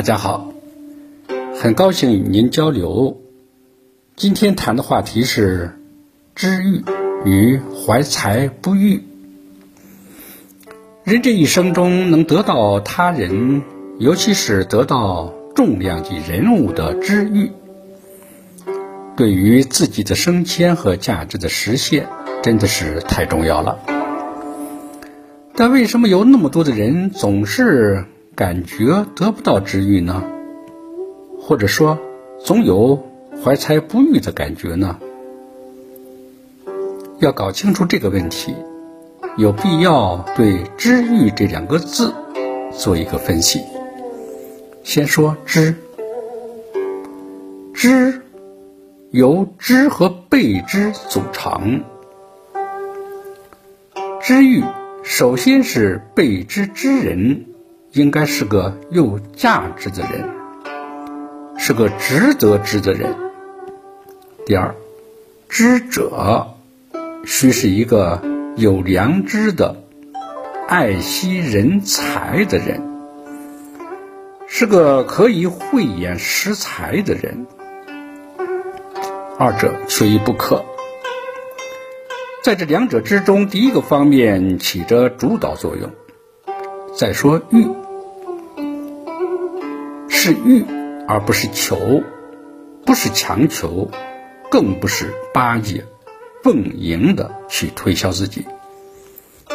大家好，很高兴与您交流。今天谈的话题是知遇与怀才不遇。人这一生中能得到他人，尤其是得到重量级人物的知遇，对于自己的升迁和价值的实现，真的是太重要了。但为什么有那么多的人总是感觉得不到知遇呢？或者说，总有怀才不遇的感觉呢？要搞清楚这个问题，有必要对“知遇”这两个字做一个分析。先说“知”，“知”由“知”和“被知”组成，“知遇”首先是被知之人，应该是个有价值的人，是个值得知的人。第二，知者需是一个有良知的、爱惜人才的人，是个可以慧眼识才的人。二者缺一不可。在这两者之中，第一个方面起着主导作用。再说欲，是欲，而不是求，不是强求，更不是巴结、奉迎的去推销自己。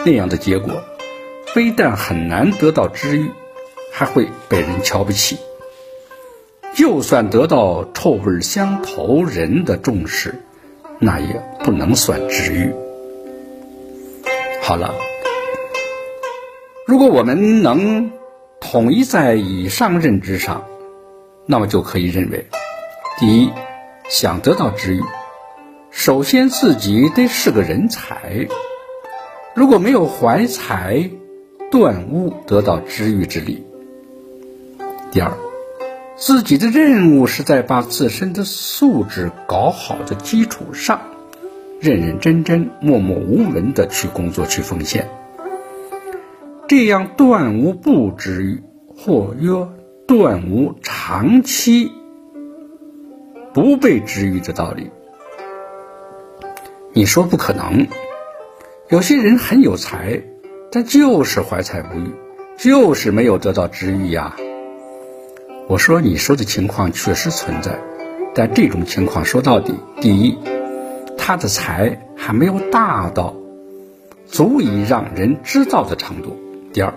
那样的结果，非但很难得到知遇，还会被人瞧不起。就算得到臭味相投人的重视。那也不能算知遇。好了，如果我们能统一在以上认知上，那么就可以认为：第一，想得到知遇，首先自己得是个人才。如果没有怀才，断无得到知遇之力。第二。自己的任务是在把自身的素质搞好的基础上，认认真真、默默无闻的去工作、去奉献，这样断无不知遇，或曰断无长期不被知遇的道理。你说不可能，有些人很有才，但就是怀才不遇，就是没有得到知遇呀。我说你说的情况确实存在，但这种情况说到底，第一，他的才还没有大到足以让人知道的程度；第二，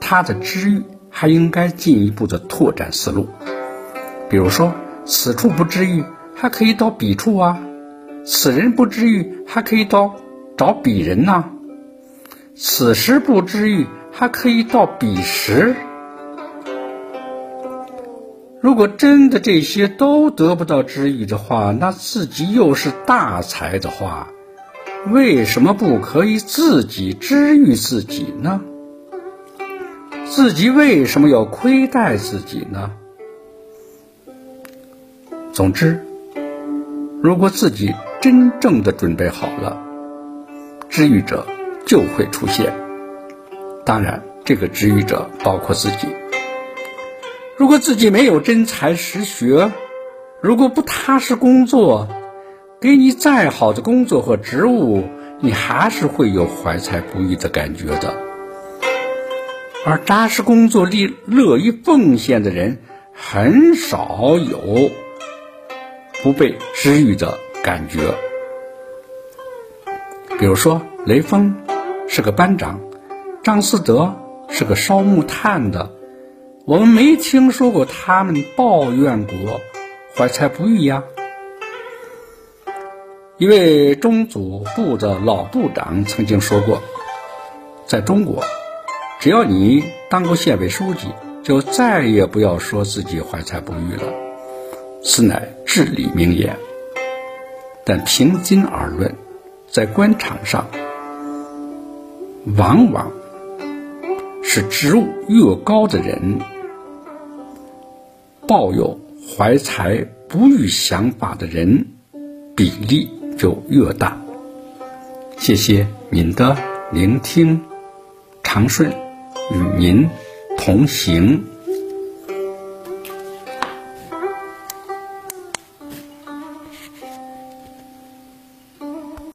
他的知遇还应该进一步的拓展思路。比如说，此处不知遇，还可以到彼处啊；此人不知遇，还可以到找彼人呐；此时不知遇，还可以到彼时。如果真的这些都得不到知遇的话，那自己又是大才的话，为什么不可以自己知遇自己呢？自己为什么要亏待自己呢？总之，如果自己真正的准备好了，知遇者就会出现。当然，这个知遇者包括自己。如果自己没有真才实学，如果不踏实工作，给你再好的工作和职务，你还是会有怀才不遇的感觉的。而扎实工作、力乐于奉献的人，很少有不被知遇的感觉。比如说，雷锋是个班长，张思德是个烧木炭的。我们没听说过他们抱怨过怀才不遇呀。一位中组部的老部长曾经说过，在中国，只要你当过县委书记，就再也不要说自己怀才不遇了。此乃至理名言。但平心而论，在官场上，往往是职务越高的人。抱有怀才不遇想法的人比例就越大。谢谢您的聆听，长顺与您同行。